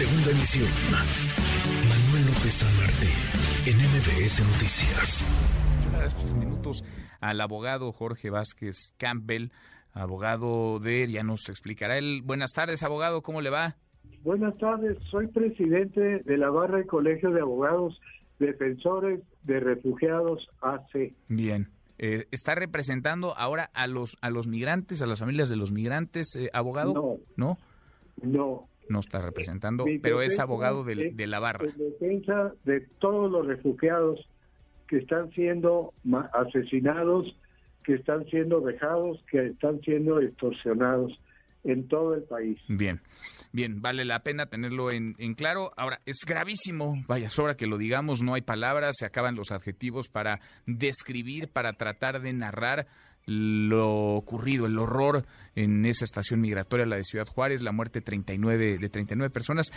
Segunda emisión. Manuel López San Martín, en MBS Noticias. estos minutos al abogado Jorge Vázquez Campbell, abogado de, ya nos explicará él. Buenas tardes, abogado, ¿cómo le va? Buenas tardes, soy presidente de la barra del Colegio de Abogados Defensores de Refugiados AC. Bien. Eh, ¿Está representando ahora a los a los migrantes, a las familias de los migrantes, eh, abogado? No. ¿No? No. No está representando, pero es abogado de, de, la barra. En defensa de todos los refugiados que están siendo asesinados, que están siendo dejados, que están siendo extorsionados en todo el país. Bien, bien, vale la pena tenerlo en, en, claro. Ahora, es gravísimo, vaya, sobra que lo digamos, no hay palabras, se acaban los adjetivos para describir, para tratar de narrar lo ocurrido, el horror en esa estación migratoria, la de Ciudad Juárez, la muerte 39, de 39 personas.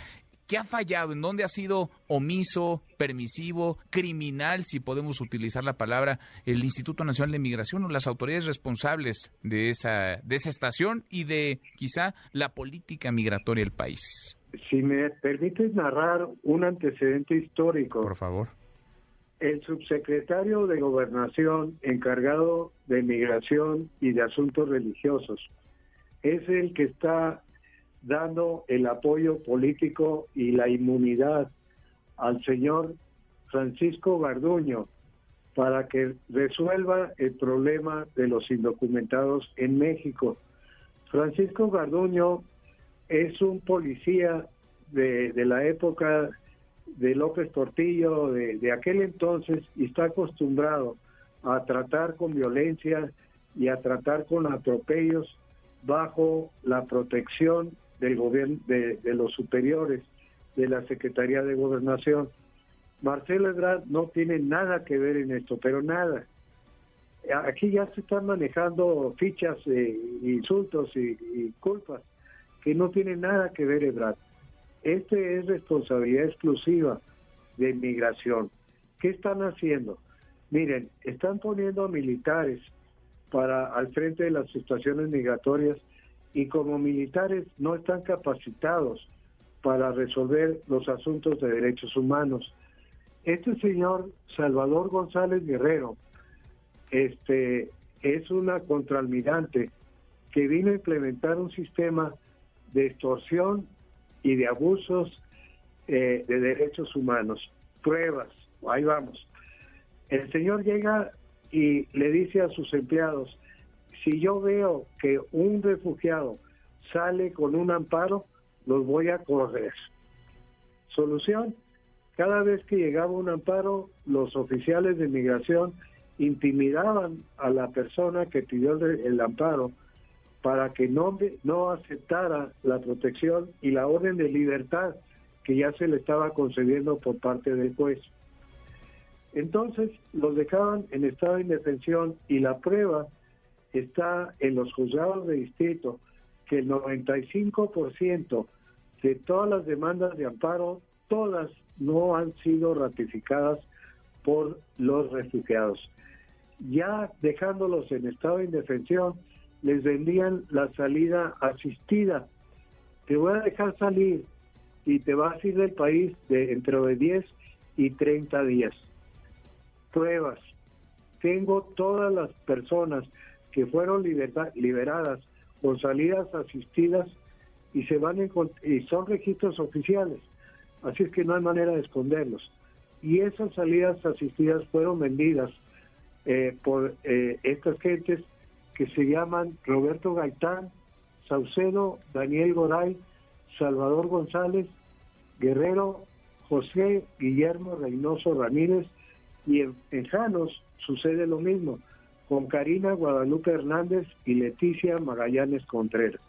¿Qué ha fallado? ¿En dónde ha sido omiso, permisivo, criminal, si podemos utilizar la palabra, el Instituto Nacional de Migración o las autoridades responsables de esa, de esa estación y de quizá la política migratoria del país? Si me permites narrar un antecedente histórico. Por favor el subsecretario de Gobernación encargado de Migración y de Asuntos Religiosos es el que está dando el apoyo político y la inmunidad al señor Francisco Garduño para que resuelva el problema de los indocumentados en México. Francisco Garduño es un policía de, de la época de López Portillo de, aquel entonces y está acostumbrado a tratar con violencia y a tratar con atropellos bajo la protección del gobierno de, los superiores de la Secretaría de Gobernación. Marcelo Ebrard no tiene nada que ver en esto, pero nada. Aquí ya se están manejando fichas, eh, insultos y, y, culpas que no tienen nada que ver Ebrard. Este es responsabilidad exclusiva de inmigración. ¿Qué están haciendo? Miren, están poniendo a militares para al frente de las estaciones migratorias y como militares no están capacitados para resolver los asuntos de derechos humanos. Este señor Salvador González Guerrero este es una contraalmirante que vino a implementar un sistema de extorsión y de abusos eh, de derechos humanos. Pruebas, ahí vamos. El señor llega y le dice a sus empleados, si yo veo que un refugiado sale con un amparo, los voy a correr. Solución, cada vez que llegaba un amparo, los oficiales de migración intimidaban a la persona que pidió el amparo para que no, no aceptara la protección y la orden de libertad que ya se le estaba concediendo por parte del juez. Entonces los dejaban en estado de indefensión y la prueba está en los juzgados de distrito que el 95% de todas las demandas de amparo, todas no han sido ratificadas por los refugiados. Ya dejándolos en estado de indefensión, les vendían la salida asistida. Te voy a dejar salir y te vas a ir del país de entre de 10 y 30 días. Pruebas. Tengo todas las personas que fueron liberadas con salidas asistidas y se van y son registros oficiales. Así es que no hay manera de esconderlos. Y esas salidas asistidas fueron vendidas eh, por eh, estas gentes que se llaman Roberto Gaitán, Saucedo, Daniel Goray, Salvador González, Guerrero, José Guillermo Reynoso Ramírez y en, en Janos sucede lo mismo con Karina Guadalupe Hernández y Leticia Magallanes Contreras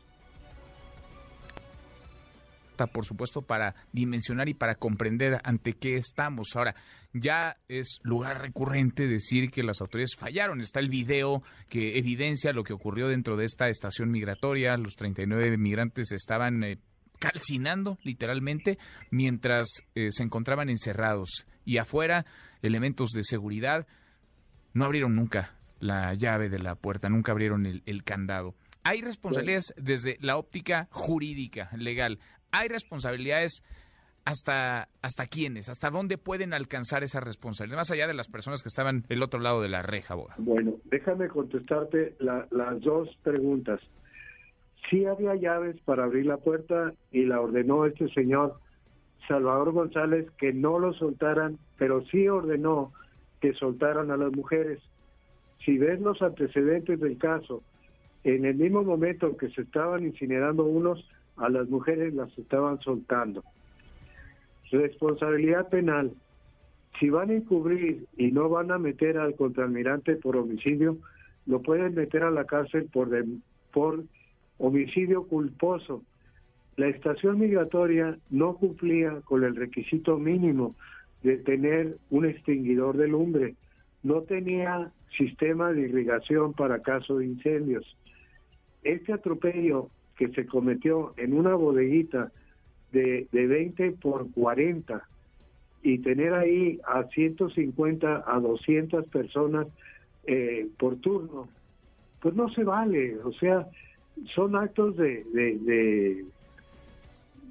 por supuesto, para dimensionar y para comprender ante qué estamos. Ahora, ya es lugar recurrente decir que las autoridades fallaron. Está el video que evidencia lo que ocurrió dentro de esta estación migratoria. Los 39 migrantes estaban eh, calcinando, literalmente, mientras eh, se encontraban encerrados. Y afuera, elementos de seguridad no abrieron nunca la llave de la puerta, nunca abrieron el candado. Hay responsabilidades desde la óptica jurídica, legal hay responsabilidades hasta, hasta quiénes, hasta dónde pueden alcanzar esa responsabilidad, más allá de las personas que estaban del otro lado de la reja, abogado. Bueno, déjame contestarte las dos preguntas. Sí había llaves para abrir la puerta y la ordenó este señor Salvador González que no lo soltaran, pero sí ordenó que soltaran a las mujeres. Si ves los antecedentes del caso, en el mismo momento que se estaban incinerando unos, a las mujeres las estaban soltando. Responsabilidad penal. Si van a encubrir y no van a meter al contraalmirante por homicidio, lo pueden meter a la cárcel por, por homicidio culposo. La estación migratoria no cumplía con el requisito mínimo de tener un extinguidor de lumbre. No tenía sistema de irrigación para caso de incendios. Este atropello que se cometió en una bodeguita de, de 20 por 40 y tener ahí a 150 a 200 personas eh, por turno, pues no se vale. O sea, son actos de, de,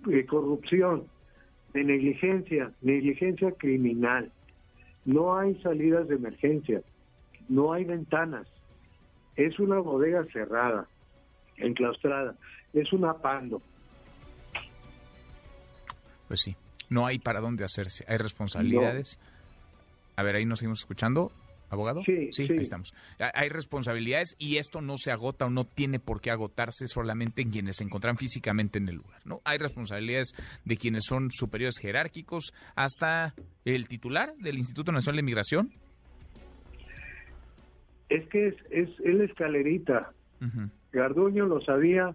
de corrupción, de negligencia, negligencia criminal. No hay salidas de emergencia, no hay ventanas. Es una bodega cerrada, enclaustrada, es una pando. Pues sí, no hay para dónde hacerse, hay responsabilidades. A ver, ahí nos seguimos escuchando abogado? Sí, sí, ahí estamos. Hay responsabilidades y esto no se agota o no tiene por qué agotarse solamente en quienes se encuentran físicamente en el lugar, ¿no? Hay responsabilidades de quienes son superiores jerárquicos hasta el titular del Instituto Nacional de Migración. Es que es, es, la escalerita. Garduño lo sabía,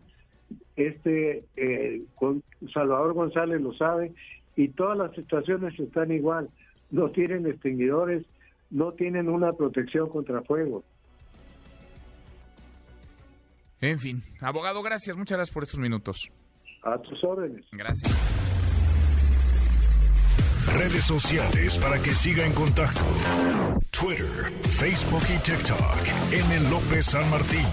este eh, con Salvador González lo sabe y todas las estaciones están igual, no tienen extinguidores, no tienen una protección contra fuego. En fin, abogado, gracias, muchas gracias por estos minutos. A tus órdenes. Gracias. Redes sociales para que siga en contacto: Twitter, Facebook y TikTok. M. López San Martín.